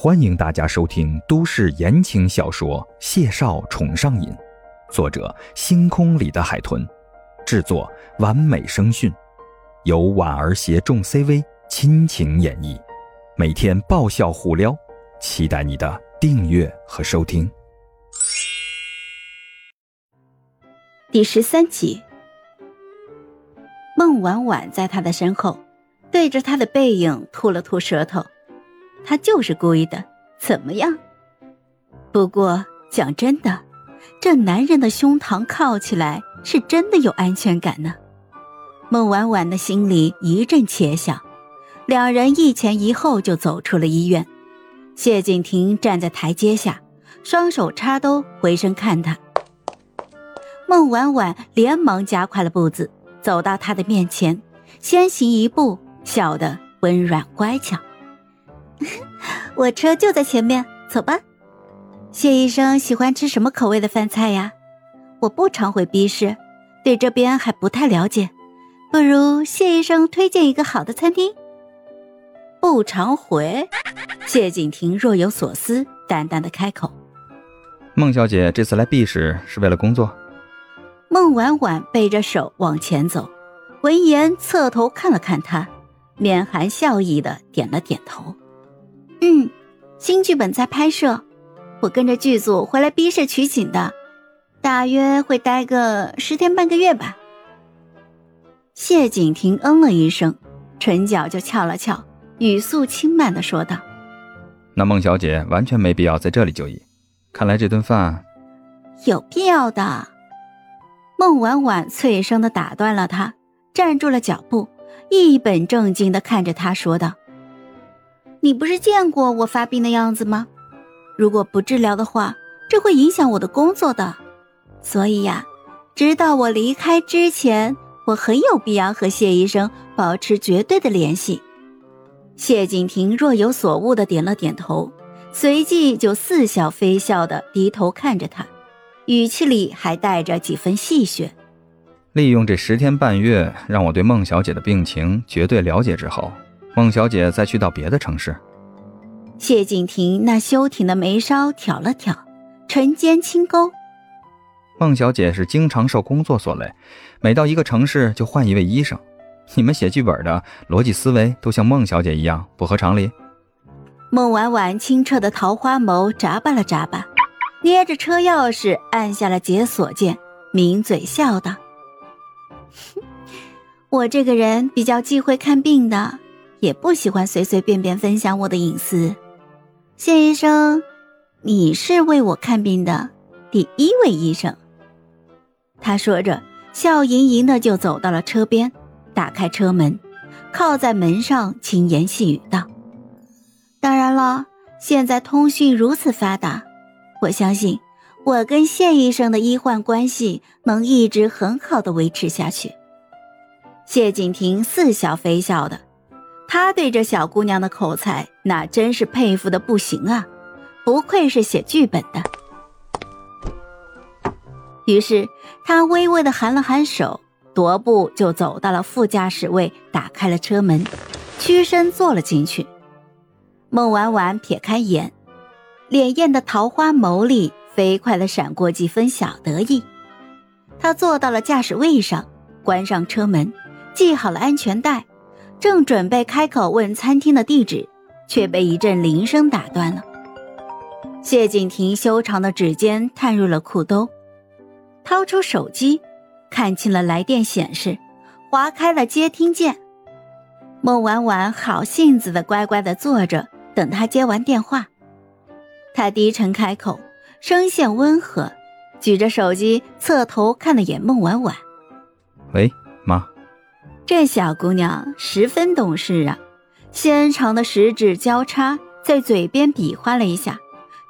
欢迎大家收听都市言情小说《谢少宠上瘾》，作者：星空里的海豚，制作：完美声讯，由婉儿携众 CV 亲情演绎，每天爆笑互撩，期待你的订阅和收听。第十三集，孟婉婉在他的身后，对着他的背影吐了吐舌头。他就是故意的，怎么样？不过讲真的，这男人的胸膛靠起来是真的有安全感呢。孟婉婉的心里一阵窃笑，两人一前一后就走出了医院。谢景亭站在台阶下，双手插兜，回身看他。孟婉婉连忙加快了步子，走到他的面前，先行一步，笑得温软乖巧。我车就在前面，走吧。谢医生喜欢吃什么口味的饭菜呀？我不常回 B 市，对这边还不太了解，不如谢医生推荐一个好的餐厅。不常回，谢景亭若有所思，淡淡的开口：“孟小姐这次来 B 市是为了工作。”孟婉婉背着手往前走，闻言侧头看了看他，面含笑意的点了点头。嗯，新剧本在拍摄，我跟着剧组回来 B 市取景的，大约会待个十天半个月吧。谢景亭嗯了一声，唇角就翘了翘，语速轻慢的说道：“那孟小姐完全没必要在这里就医，看来这顿饭有必要的。”孟婉婉脆声的打断了他，站住了脚步，一本正经的看着他说道。你不是见过我发病的样子吗？如果不治疗的话，这会影响我的工作的。所以呀，直到我离开之前，我很有必要和谢医生保持绝对的联系。谢景亭若有所悟的点了点头，随即就似笑非笑的低头看着他，语气里还带着几分戏谑。利用这十天半月，让我对孟小姐的病情绝对了解之后。孟小姐再去到别的城市。谢景亭那修挺的眉梢挑了挑，唇间轻勾。孟小姐是经常受工作所累，每到一个城市就换一位医生。你们写剧本的逻辑思维都像孟小姐一样不合常理。孟婉婉清澈的桃花眸眨巴了眨巴，捏着车钥匙按下了解锁键，抿嘴笑道：“我这个人比较忌讳看病的。”也不喜欢随随便便分享我的隐私，谢医生，你是为我看病的第一位医生。他说着，笑盈盈的就走到了车边，打开车门，靠在门上，轻言细语道：“当然了，现在通讯如此发达，我相信我跟谢医生的医患关系能一直很好的维持下去。”谢景亭似笑非笑的。他对这小姑娘的口才，那真是佩服的不行啊！不愧是写剧本的。于是他微微的含了含手，踱步就走到了副驾驶位，打开了车门，屈身坐了进去。孟婉婉撇开眼，潋滟的桃花眸里飞快的闪过几分小得意。他坐到了驾驶位上，关上车门，系好了安全带。正准备开口问餐厅的地址，却被一阵铃声打断了。谢景亭修长的指尖探入了裤兜，掏出手机，看清了来电显示，划开了接听键。孟婉婉好性子的乖乖的坐着，等他接完电话。他低沉开口，声线温和，举着手机侧头看了眼孟婉婉：“喂，”这小姑娘十分懂事啊，纤长的食指交叉在嘴边比划了一下，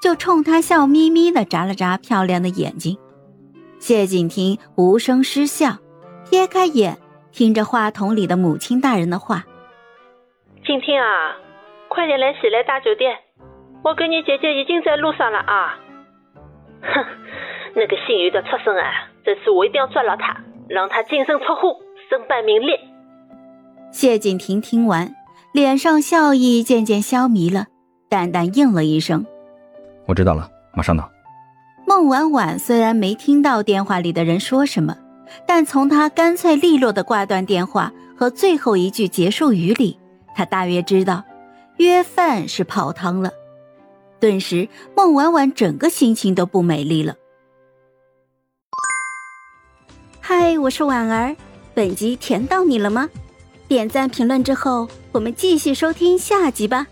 就冲他笑眯眯的眨了眨漂亮的眼睛。谢景亭无声失笑，撇开眼听着话筒里的母亲大人的话：“景亭啊，快点来喜来大酒店，我跟你姐姐已经在路上了啊！”哼，那个姓余的畜生啊，这次我一定要抓牢他，让他净身出户，身败名裂。谢景亭听完，脸上笑意渐渐消弭了，淡淡应了一声：“我知道了，马上到。”孟婉婉虽然没听到电话里的人说什么，但从他干脆利落的挂断电话和最后一句结束语里，他大约知道约饭是泡汤了。顿时，孟婉婉整个心情都不美丽了。嗨，我是婉儿，本集甜到你了吗？点赞评论之后，我们继续收听下集吧。